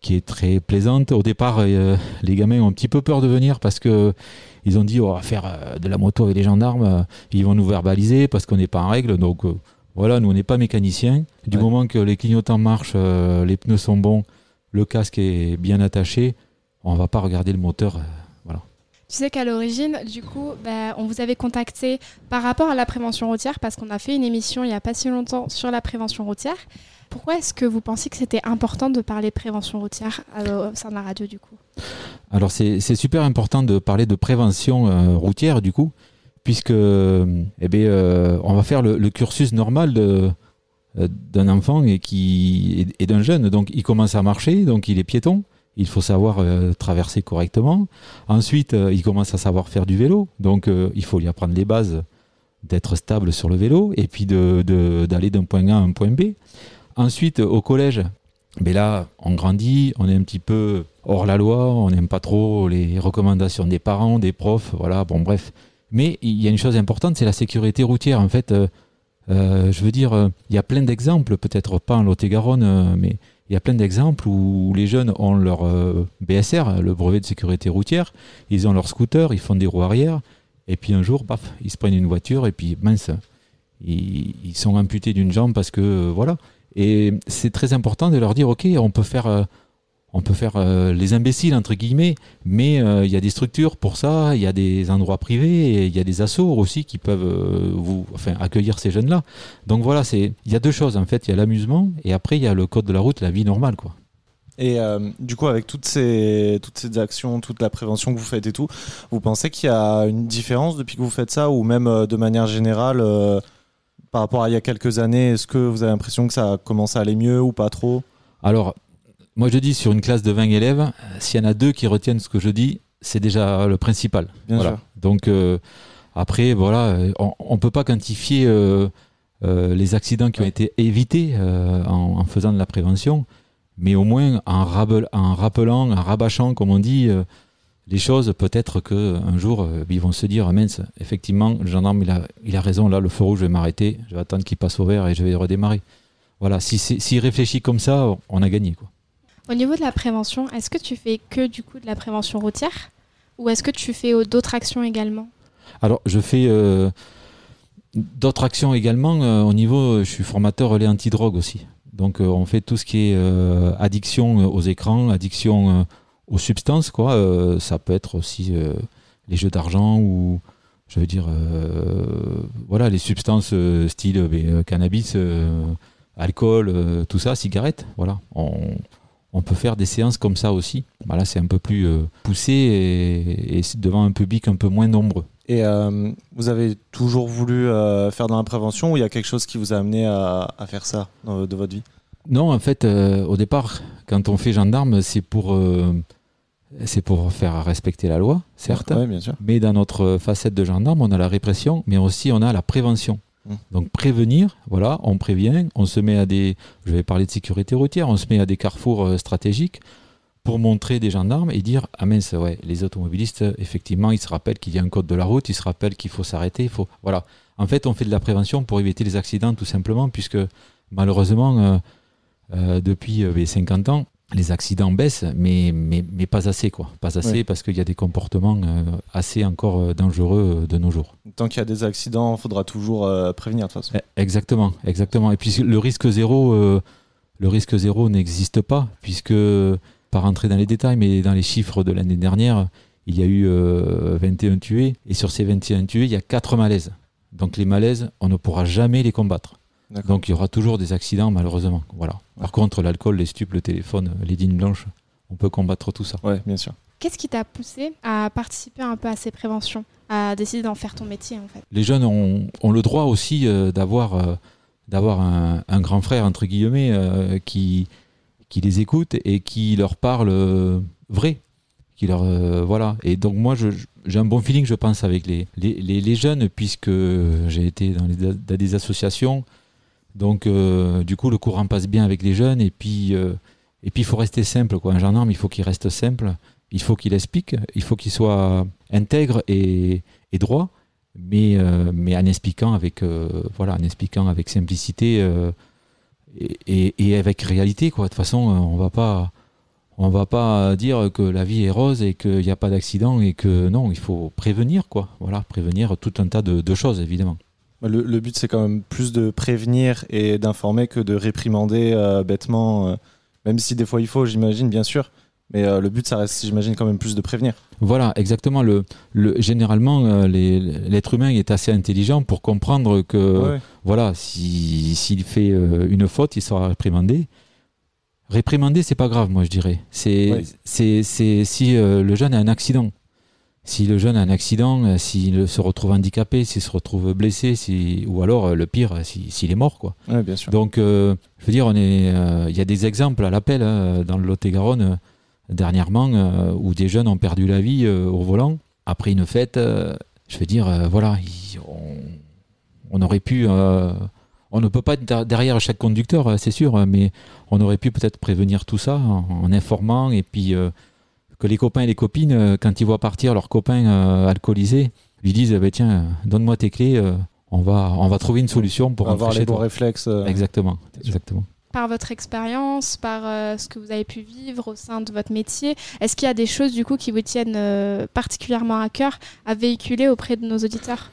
qui est très plaisante. Au départ, euh, les gamins ont un petit peu peur de venir parce que ils ont dit on va faire euh, de la moto avec les gendarmes, euh, ils vont nous verbaliser parce qu'on n'est pas en règle. Donc euh, voilà, nous on n'est pas mécaniciens. Du moment que les clignotants marchent, euh, les pneus sont bons, le casque est bien attaché, on va pas regarder le moteur. Tu sais qu'à l'origine, du coup, bah, on vous avait contacté par rapport à la prévention routière parce qu'on a fait une émission il n'y a pas si longtemps sur la prévention routière. Pourquoi est-ce que vous pensez que c'était important de parler prévention routière euh, au sein de la radio du coup? Alors c'est super important de parler de prévention euh, routière du coup, puisque euh, eh bien, on va faire le, cursus normal d'un enfant et, et d'un jeune. Donc il commence à marcher, donc il est piéton. Il faut savoir euh, traverser correctement. Ensuite, euh, il commence à savoir faire du vélo. Donc euh, il faut lui apprendre les bases d'être stable sur le vélo et puis d'aller d'un point A à un point B. Ensuite, au collège, mais là, on grandit, on est un petit peu hors la loi, on n'aime pas trop les recommandations des parents, des profs, voilà, bon, bref. Mais il y a une chose importante, c'est la sécurité routière. En fait, je veux dire, il y a plein d'exemples, peut-être pas en Lot-et-Garonne, mais il y a plein d'exemples où les jeunes ont leur euh, BSR, le brevet de sécurité routière, ils ont leur scooter, ils font des roues arrière, et puis un jour, paf, ils se prennent une voiture, et puis mince, ils, ils sont amputés d'une jambe parce que, euh, voilà. Et c'est très important de leur dire, ok, on peut faire, euh, on peut faire euh, les imbéciles entre guillemets, mais euh, il y a des structures pour ça, il y a des endroits privés, il y a des assos aussi qui peuvent euh, vous, enfin, accueillir ces jeunes-là. Donc voilà, c'est, il y a deux choses en fait, il y a l'amusement et après il y a le code de la route, la vie normale quoi. Et du coup, avec toutes ces, toutes ces actions, toute la prévention que vous faites et tout, vous pensez qu'il y a une différence depuis que vous faites ça ou même de manière générale par rapport à il y a quelques années Est-ce que vous avez l'impression que ça commence à aller mieux ou pas trop? Alors, moi je dis sur une classe de 20 élèves, euh, s'il y en a deux qui retiennent ce que je dis, c'est déjà le principal. Bien voilà. sûr. Donc euh, après, voilà, euh, on ne peut pas quantifier euh, euh, les accidents qui ont été évités euh, en, en faisant de la prévention, mais au moins en, rappelant, en rabâchant, comme on dit, euh, les choses, peut-être qu'un jour, ils vont se dire, mince, effectivement, le gendarme, il a, il a raison, là, le feu rouge, je vais m'arrêter, je vais attendre qu'il passe au vert et je vais redémarrer. Voilà, si c'est- s'il réfléchit comme ça, on a gagné. Quoi. Au niveau de la prévention, est-ce que tu fais que du coup de la prévention routière ou est-ce que tu fais euh, d'autres actions également? Alors, je fais euh, d'autres actions également. euh, au niveau, je suis formateur relais anti-drogue aussi. Donc, on fait tout ce qui est addiction aux écrans, addiction aux substances. Quoi. Ça peut être aussi les jeux d'argent ou, je veux dire, voilà, les substances style ben, cannabis, alcool, tout ça, cigarettes. Voilà. On peut faire des séances comme ça aussi. Voilà, c'est un peu plus euh, poussé et, et c'est devant un public un peu moins nombreux. Et euh, vous avez toujours voulu euh, faire dans la prévention ou il y a quelque chose qui vous a amené à, à faire ça dans, de votre vie? Non, en fait, euh, au départ, quand on fait gendarme, c'est pour, c'est pour faire respecter la loi, certes. Ouais, bien sûr. Mais dans notre facette de gendarme, on a la répression, mais aussi on a la prévention. Mm. Donc prévenir, voilà, on prévient, on se met à des, je vais parler de sécurité routière, on se met à des carrefours euh, stratégiques pour montrer des gendarmes et dire ah mince ouais les automobilistes effectivement ils se rappellent qu'il y a un code de la route ils se rappellent qu'il faut s'arrêter il faut voilà en fait on fait de la prévention pour éviter les accidents tout simplement puisque malheureusement euh, euh, depuis euh, les 50 ans les accidents baissent mais mais, mais pas assez quoi pas assez parce qu'il y a des comportements euh, assez encore euh, dangereux euh, de nos jours Tant qu'il y a des accidents, il faudra toujours euh, prévenir de toute façon. Eh, Exactement, exactement. Et puis le risque zéro, le risque zéro n'existe pas puisque pas rentrer dans les détails, mais dans les chiffres de l'année dernière, il y a eu euh, 21 tués. Et sur ces 21 tués, il y a 4 malaises. Donc les malaises, on ne pourra jamais les combattre. Donc il y aura toujours des accidents, malheureusement. Voilà. Par contre, l'alcool, les stupes, le téléphone, les dînes blanches, on peut combattre tout ça. Ouais, bien sûr. Qu'est-ce qui t'a poussé à participer un peu à ces préventions, à décider d'en faire ton métier en fait? Les jeunes ont, ont le droit aussi euh, d'avoir euh, d'avoir un, un grand frère, entre guillemets, euh, qui, qui les écoute et qui leur parle euh, vrai. Qui leur, euh, voilà. Et donc moi, je- j'ai un bon feeling, je pense, avec les, les, les- les jeunes, puisque j'ai été dans, les- dans des associations. Donc, euh, du coup, le courant passe bien avec les jeunes. Et puis, euh, et puis il faut rester simple. Quoi. Un gendarme, il faut qu'il reste simple. Il faut qu'il explique. Il faut qu'il soit intègre et, droit. Mais, euh, mais en expliquant avec, voilà, en expliquant avec simplicité et, avec réalité. Quoi. De toute façon, on va pas. On va pas dire que la vie est rose et qu'il n'y a pas d'accident et que non, il faut prévenir quoi. Voilà, prévenir tout un tas de choses évidemment. Le, le but, c'est quand même plus de prévenir et d'informer que de réprimander euh, bêtement, euh, même si des fois il faut, j'imagine, bien sûr. Mais euh, le but, ça reste, j'imagine, quand même plus de prévenir. Voilà, exactement. Le, le, généralement, euh, l'être humain est assez intelligent pour comprendre que, Ouais. voilà, si- s'il fait euh, une faute, il sera réprimandé. Réprimander, c'est pas grave, moi je dirais. C'est Ouais. c'est c'est si le jeune a un accident. Si le jeune a un accident, euh, s'il se retrouve handicapé, s'il se retrouve blessé, si, ou alors euh, le pire, si- s'il est mort, quoi. Ouais, bien sûr. Donc, euh, je veux dire, euh, il y a des exemples à l'appel hein, dans le Lot-et-Garonne euh, dernièrement où des jeunes ont perdu la vie au volant après une fête. je veux dire, voilà, il- on, on aurait pu, on ne peut pas être der- derrière chaque conducteur, c'est sûr, mais on aurait pu peut-être prévenir tout ça en, en informant et puis que les copains et les copines, euh, quand ils voient partir leurs copains euh, alcoolisés, lui disent, eh ben, tiens, donne-moi tes clés. euh, on va, on va trouver une solution pour Avoir les bons réflexes. euh, Exactement, exactement. Par votre expérience, par euh, ce que vous avez pu vivre au sein de votre métier, est-ce qu'il y a des choses du coup qui vous tiennent euh, particulièrement à cœur à véhiculer auprès de nos auditeurs?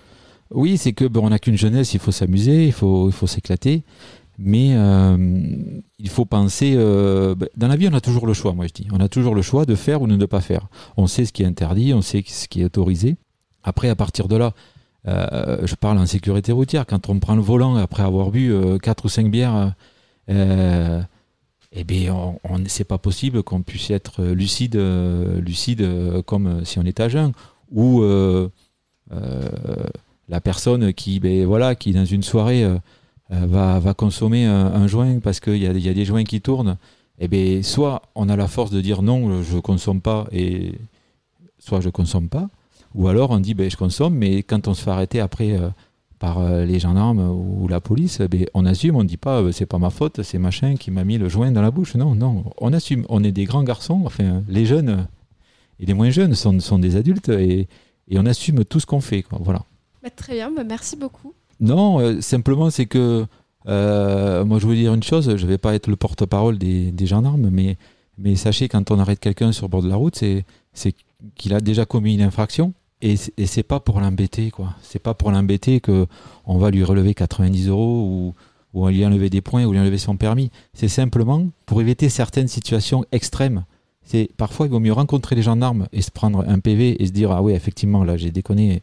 Oui, c'est que ben, on n'a qu'une jeunesse, il faut s'amuser, il faut, il faut s'éclater. Mais euh, il faut penser. euh, ben, dans la vie, on a toujours le choix, moi je dis. On a toujours le choix de faire ou de ne pas faire. On sait ce qui est interdit, on sait ce qui est autorisé. Après, à partir de là, euh, je parle en sécurité routière. Quand on prend le volant après avoir bu 4 ou 5 bières, euh, eh bien, c'est pas possible qu'on puisse être lucide, euh, lucide euh, comme si on était à jeun. Ou euh, euh, la personne qui, ben, voilà, qui dans une soirée euh, euh, va, va consommer un, joint parce qu'il y a, des joints qui tournent, eh ben, soit on a la force de dire non, je consomme pas, et soit je consomme pas, ou alors on dit ben, je consomme, mais quand on se fait arrêter après euh, par euh, les gendarmes ou la police, eh ben, on assume, on dit pas euh, c'est pas ma faute, c'est machin qui m'a mis le joint dans la bouche. Non, non, on assume. On est des grands garçons, enfin les jeunes euh, et les moins jeunes sont, des adultes et, on assume tout ce qu'on fait. Voilà. Bah, Très bien, bah, merci beaucoup. Non, euh, simplement c'est que euh, moi je veux dire une chose, je vais pas être le porte-parole des, gendarmes, mais, mais sachez quand on arrête quelqu'un sur le bord de la route, c'est, qu'il a déjà commis une infraction et, et c'est pas pour l'embêter quoi. C'est pas pour l'embêter que on va lui relever 90 euros ou, ou lui enlever des points ou lui enlever son permis. C'est simplement pour éviter certaines situations extrêmes. C'est parfois il vaut mieux rencontrer les gendarmes et se prendre un PV et se dire ah oui effectivement là j'ai déconné,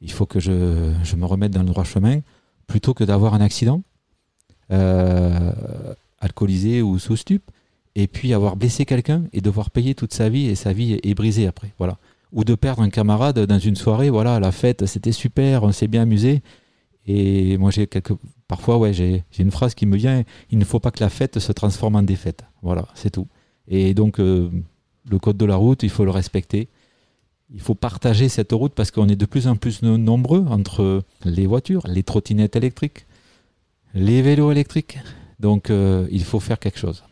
il faut que je, me remette dans le droit chemin plutôt que d'avoir un accident euh, alcoolisé ou sous stup et puis avoir blessé quelqu'un et devoir payer toute sa vie et sa vie est, brisée après. Voilà. Ou de perdre un camarade dans une soirée voilà la fête c'était super on s'est bien amusé. Et moi j'ai quelques parfois j'ai une phrase qui me vient il ne faut pas que la fête se transforme en défaite. Voilà c'est tout. Et donc euh, le code de la route il faut le respecter il faut partager cette route parce qu'on est de plus en plus no- nombreux entre les voitures, les trottinettes électriques, les vélos électriques. Donc euh, il faut faire quelque chose.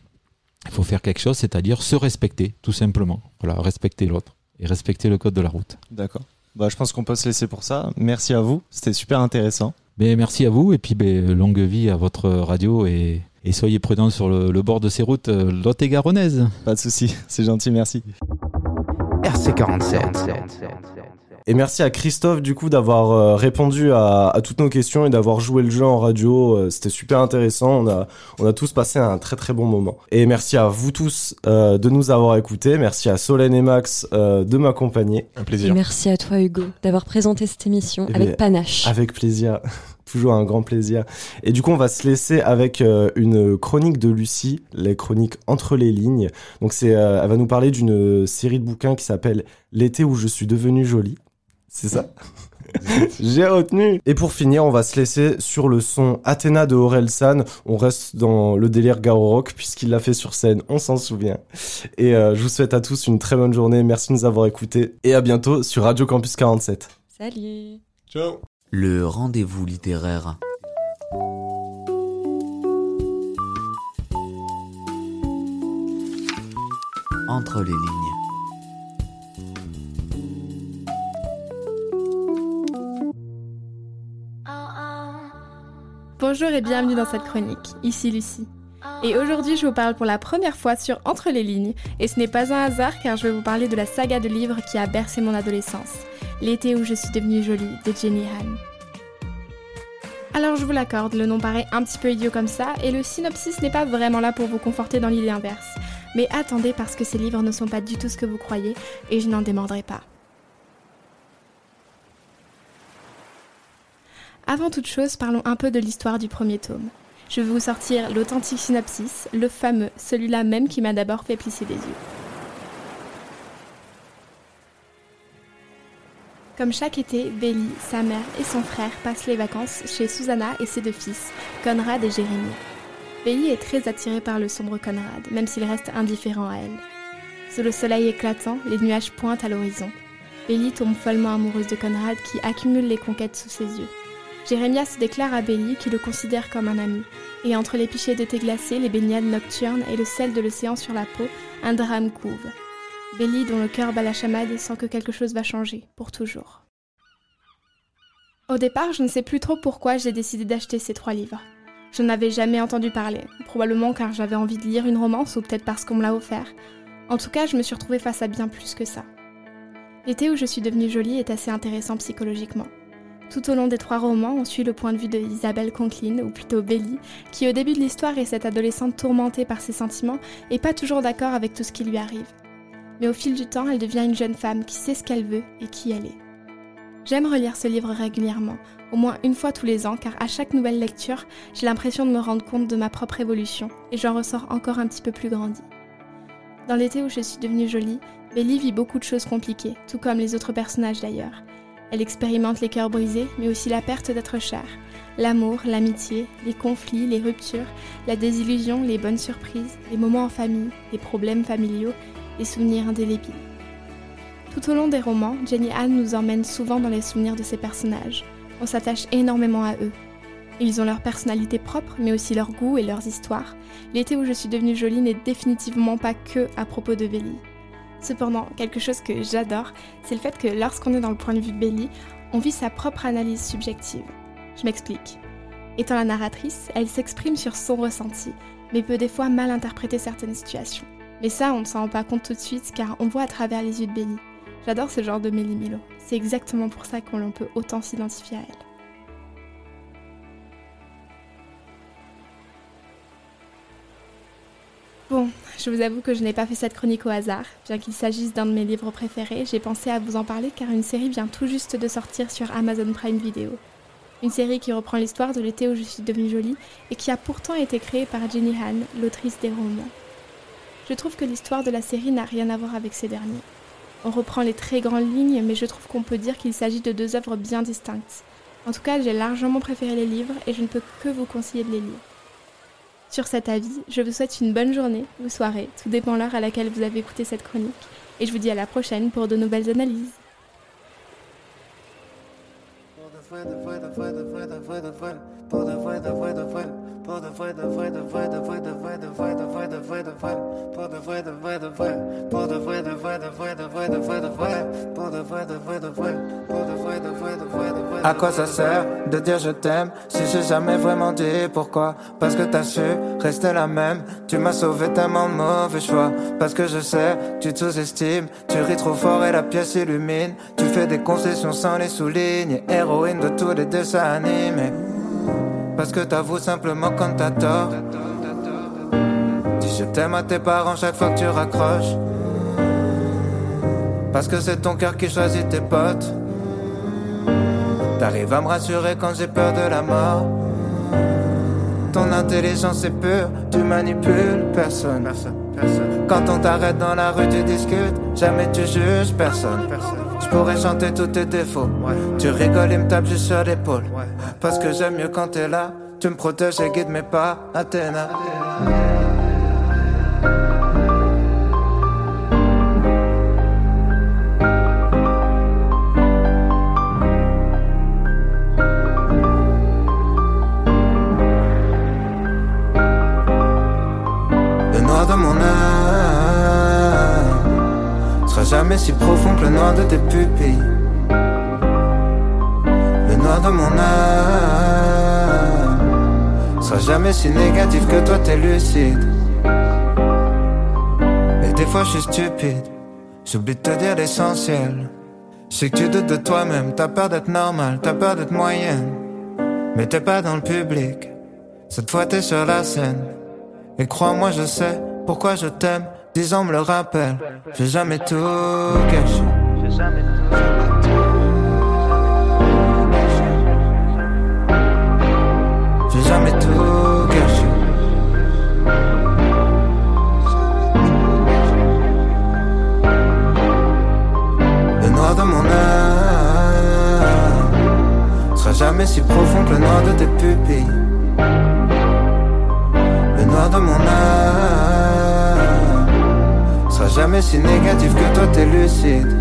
Il faut faire quelque chose, c'est-à-dire se respecter, tout simplement. Voilà, respecter l'autre et respecter le code de la route. D'accord. Bah, je pense qu'on peut se laisser pour ça. Merci à vous. C'était super intéressant. Mais merci à vous et puis ben, longue vie à votre radio et, et soyez prudents sur le, le bord de ces routes euh, lot-et-garonnaises. Pas de souci, c'est gentil, merci. RC47. Et merci à Christophe du coup d'avoir euh, répondu à, à toutes nos questions et d'avoir joué le jeu en radio. Euh, C'était super intéressant. On a, on a tous passé un très très bon moment. Et merci à vous tous euh, de nous avoir écoutés. Merci à Solène et Max euh, de m'accompagner. Un Et merci à toi Hugo d'avoir présenté cette émission Eh avec bien, panache. Avec plaisir. Toujours un grand plaisir. Et du coup, on va se laisser avec euh, une chronique de Lucie, les chroniques entre les lignes. Donc, c'est, euh, elle va nous parler d'une série de bouquins qui s'appelle L'été où je suis devenue jolie. C'est ça? J'ai retenu. Et pour finir, on va se laisser sur le son Athéna de Orelsan. On reste dans le délire Garo Rock puisqu'il l'a fait sur scène, on s'en souvient. Et euh, je vous souhaite à tous une très bonne journée. Merci de nous avoir écoutés et à bientôt sur Radio Campus 47. Salut Ciao Le rendez-vous littéraire. Entre les lignes. Bonjour et bienvenue dans cette chronique. Ici Lucie. Et aujourd'hui, je vous parle pour la première fois sur Entre les lignes. Et ce n'est pas un hasard car je vais vous parler de la saga de livres qui a bercé mon adolescence. L'été où je suis devenue jolie de Jenny Han. Alors je vous l'accorde, le nom paraît un petit peu idiot comme ça, et le synopsis n'est pas vraiment là pour vous conforter dans l'idée inverse. Mais attendez parce que ces livres ne sont pas du tout ce que vous croyez, et je n'en démordrai pas. Avant toute chose, parlons un peu de l'histoire du premier tome. Je vais vous sortir l'authentique synopsis, le fameux, celui-là même qui m'a d'abord fait plisser des yeux. Comme chaque été, Belly, sa mère et son frère passent les vacances chez Susanna et ses deux fils, Conrad et Jérémie. Belly est très attiré par le sombre Conrad, même s'il reste indifférent à elle. Sous le soleil éclatant, les nuages pointent à l'horizon. Belly tombe follement amoureuse de Conrad qui accumule les conquêtes sous ses yeux. Jérémia se déclare à Belly qui le considère comme un ami. Et entre les pichets de thé glacé, les baignades nocturnes et le sel de l'océan sur la peau, un drame couve. Belly, dont le cœur bat la chamade, sent que quelque chose va changer, pour toujours. Au départ, je ne sais plus trop pourquoi j'ai décidé d'acheter ces trois livres. Je n'avais jamais entendu parler, probablement car j'avais envie de lire une romance ou peut-être parce qu'on me l'a offert. En tout cas, je me suis retrouvée face à bien plus que ça. L'été où je suis devenue jolie est assez intéressant psychologiquement. Tout au long des trois romans, on suit le point de vue de Isabelle Conklin, ou plutôt Belly, qui au début de l'histoire est cette adolescente tourmentée par ses sentiments et pas toujours d'accord avec tout ce qui lui arrive. Mais au fil du temps, elle devient une jeune femme qui sait ce qu'elle veut et qui elle est. J'aime relire ce livre régulièrement, au moins une fois tous les ans, car à chaque nouvelle lecture, j'ai l'impression de me rendre compte de ma propre évolution, et j'en ressors encore un petit peu plus grandi. Dans l'été où je suis devenue jolie, Belly vit beaucoup de choses compliquées, tout comme les autres personnages d'ailleurs. Elle expérimente les cœurs brisés, mais aussi la perte d'être chère, l'amour, l'amitié, les conflits, les ruptures, la désillusion, les bonnes surprises, les moments en famille, les problèmes familiaux, souvenirs indélébiles. Tout au long des romans, Jenny Anne nous emmène souvent dans les souvenirs de ces personnages. On s'attache énormément à eux. Ils ont leur personnalité propre, mais aussi leur goût et leurs histoires. L'été où je suis devenue jolie n'est définitivement pas que à propos de Belly. Cependant, quelque chose que j'adore, c'est le fait que lorsqu'on est dans le point de vue de Belly, on vit sa propre analyse subjective. Je m'explique. Étant la narratrice, elle s'exprime sur son ressenti, mais peut des fois mal interpréter certaines situations. Mais ça, on ne s'en rend pas compte tout de suite car on voit à travers les yeux de Belly. J'adore ce genre de Mélie Milo. C'est exactement pour ça qu'on peut autant s'identifier à elle. Bon, je vous avoue que je n'ai pas fait cette chronique au hasard. Bien qu'il s'agisse d'un de mes livres préférés, j'ai pensé à vous en parler car une série vient tout juste de sortir sur Amazon Prime Video. Une série qui reprend l'histoire de l'été où je suis devenue jolie et qui a pourtant été créée par Jenny Han, l'autrice des romans. Je trouve que l'histoire de la série n'a rien à voir avec ces derniers. On reprend les très grandes lignes, mais je trouve qu'on peut dire qu'il s'agit de deux œuvres bien distinctes. En tout cas, j'ai largement préféré les livres et je ne peux que vous conseiller de les lire. Sur cet avis, je vous souhaite une bonne journée ou soirée, tout dépend l'heure à laquelle vous avez écouté cette chronique, et je vous dis à la prochaine pour de nouvelles analyses. À quoi ça sert de dire je t'aime si j'ai jamais vraiment dit pourquoi Parce que t'as su rester la même Tu m'as sauvé tellement de mauvais choix. Parce que je sais, tu te sous-estimes. Tu ris trop fort et la pièce illumine. Tu fais des concessions sans les souligner. Héroïne de tous les dessins animés. Parce que t'avoues simplement quand t'as tort. Dis je t'aime à tes parents chaque fois que tu raccroches. Parce que c'est ton cœur qui choisit tes potes. T'arrives à me rassurer quand j'ai peur de la mort. Ton intelligence est pure, tu manipules personne. Quand on t'arrête dans la rue, tu discutes, jamais tu juges personne. Je pourrais chanter tous tes défauts. Tu rigoles et me tapes juste sur l'épaule. Parce que j'aime mieux quand t'es là. Tu me protèges et guides mes pas, Athéna. Si profond que le noir de tes pupilles. Le noir de mon âme sera jamais si négatif que toi t'es lucide. Et des fois je suis stupide, j'oublie de te dire l'essentiel. Je que tu doutes de toi-même, t'as peur d'être normal, t'as peur d'être moyenne. Mais t'es pas dans le public, cette fois t'es sur la scène. Et crois-moi, je sais pourquoi je t'aime. Ans me le rappellent. J'ai jamais tout caché. J'ai jamais tout caché. Le noir de mon âme sera jamais si profond que le noir de tes pupilles. Le noir de mon âme jamais si négatif que toi t'es lucide.